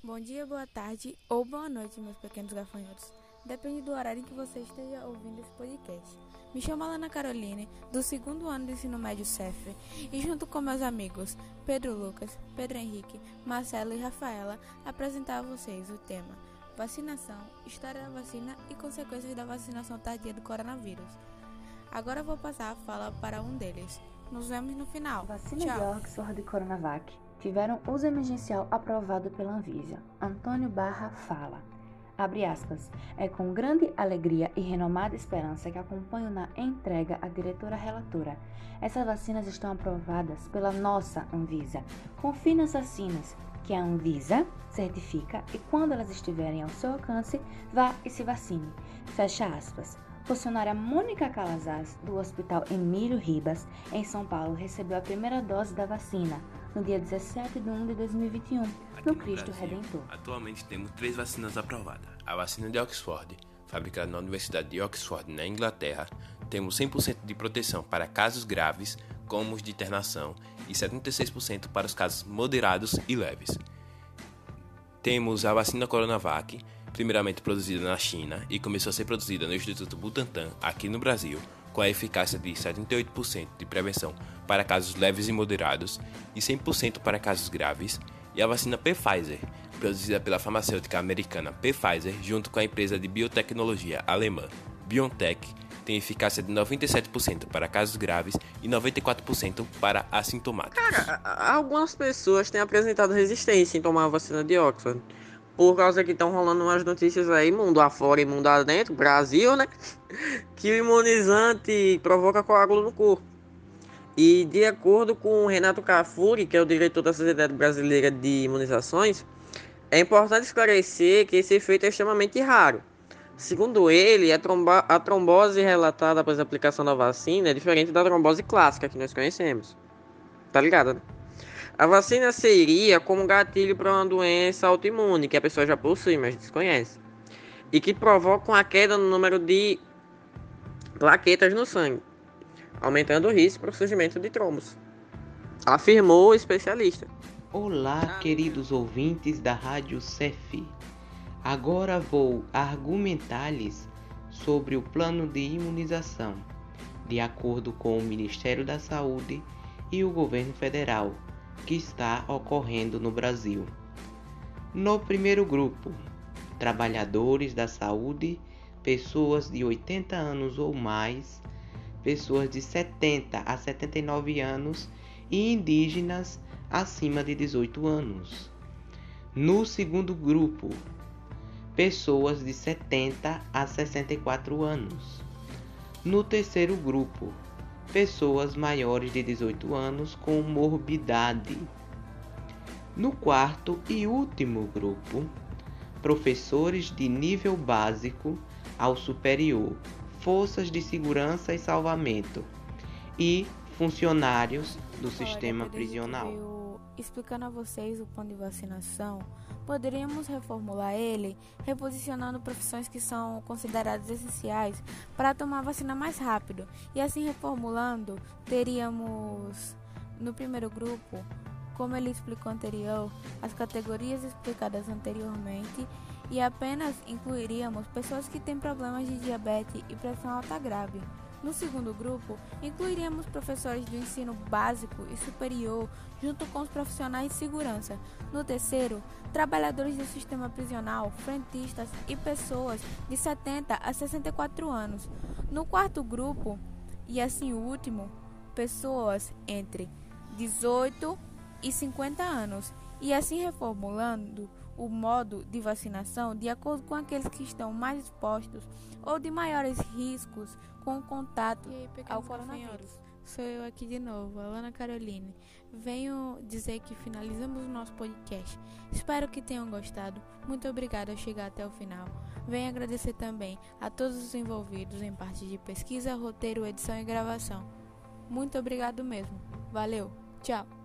Bom dia, boa tarde ou boa noite, meus pequenos gafanhotos. Depende do horário em que você esteja ouvindo esse podcast. Me chamo Alana Caroline, do segundo ano do ensino médio CEF, e junto com meus amigos Pedro Lucas, Pedro Henrique, Marcelo e Rafaela, apresentar a vocês o tema Vacinação, História da Vacina e Consequências da Vacinação Tardia do Coronavírus. Agora vou passar a fala para um deles. Nos vemos no final. Vacina Tchau. de Oxford e Coronavac tiveram uso emergencial aprovado pela Anvisa. Antônio Barra fala. Abre aspas. É com grande alegria e renomada esperança que acompanho na entrega a diretora relatora. Essas vacinas estão aprovadas pela nossa Anvisa. Confie nas vacinas que a Anvisa certifica e quando elas estiverem ao seu alcance, vá e se vacine. Fecha aspas. Funcionária Mônica Calazars, do Hospital Emílio Ribas, em São Paulo, recebeu a primeira dose da vacina no dia 17 de 1 de 2021, Aqui no no Cristo Brasil, Redentor. Atualmente temos três vacinas aprovadas. A vacina de Oxford, fabricada na Universidade de Oxford, na Inglaterra, temos 100% de proteção para casos graves, como os de internação, e 76% para os casos moderados e leves. Temos a vacina Coronavac, primeiramente produzida na China e começou a ser produzida no Instituto Butantan, aqui no Brasil, com a eficácia de 78% de prevenção para casos leves e moderados e 100% para casos graves, e a vacina Pfizer, produzida pela farmacêutica americana Pfizer junto com a empresa de biotecnologia alemã BioNTech, tem eficácia de 97% para casos graves e 94% para assintomáticos. Cara, algumas pessoas têm apresentado resistência em tomar a vacina de Oxford. Por causa que estão rolando umas notícias aí, mundo afora e mundo adentro, Brasil, né? Que o imunizante provoca coágulo no corpo. E de acordo com o Renato Cafuri, que é o diretor da Sociedade Brasileira de Imunizações, é importante esclarecer que esse efeito é extremamente raro. Segundo ele, a, tromba- a trombose relatada após a aplicação da vacina é diferente da trombose clássica que nós conhecemos. Tá ligado, né? A vacina seria como gatilho para uma doença autoimune que a pessoa já possui, mas desconhece. E que provocam a queda no número de plaquetas no sangue, aumentando o risco para o surgimento de trombos. Afirmou o especialista. Olá, queridos ouvintes da Rádio CEF. Agora vou argumentar-lhes sobre o plano de imunização, de acordo com o Ministério da Saúde e o governo federal, que está ocorrendo no Brasil. No primeiro grupo, trabalhadores da saúde, pessoas de 80 anos ou mais, pessoas de 70 a 79 anos e indígenas acima de 18 anos. No segundo grupo, pessoas de 70 a 64 anos. No terceiro grupo, pessoas maiores de 18 anos com morbidade. No quarto e último grupo, professores de nível básico ao superior, forças de segurança e salvamento e funcionários do sistema prisional. Explicando a vocês o plano de vacinação, poderíamos reformular ele reposicionando profissões que são consideradas essenciais para tomar a vacina mais rápido. E assim reformulando, teríamos no primeiro grupo, como ele explicou anterior, as categorias explicadas anteriormente e apenas incluiríamos pessoas que têm problemas de diabetes e pressão alta grave. No segundo grupo, incluiríamos professores do ensino básico e superior, junto com os profissionais de segurança. No terceiro, trabalhadores do sistema prisional, frentistas e pessoas de 70 a 64 anos. No quarto grupo, e assim o último, pessoas entre 18 e 50 anos. E assim reformulando o modo de vacinação de acordo com aqueles que estão mais expostos ou de maiores riscos com o contato aí, ao coronavírus. Sou eu aqui de novo, Alana Caroline. Venho dizer que finalizamos o nosso podcast. Espero que tenham gostado. Muito obrigada ao chegar até o final. Venho agradecer também a todos os envolvidos em parte de pesquisa, roteiro, edição e gravação. Muito obrigado mesmo. Valeu. Tchau.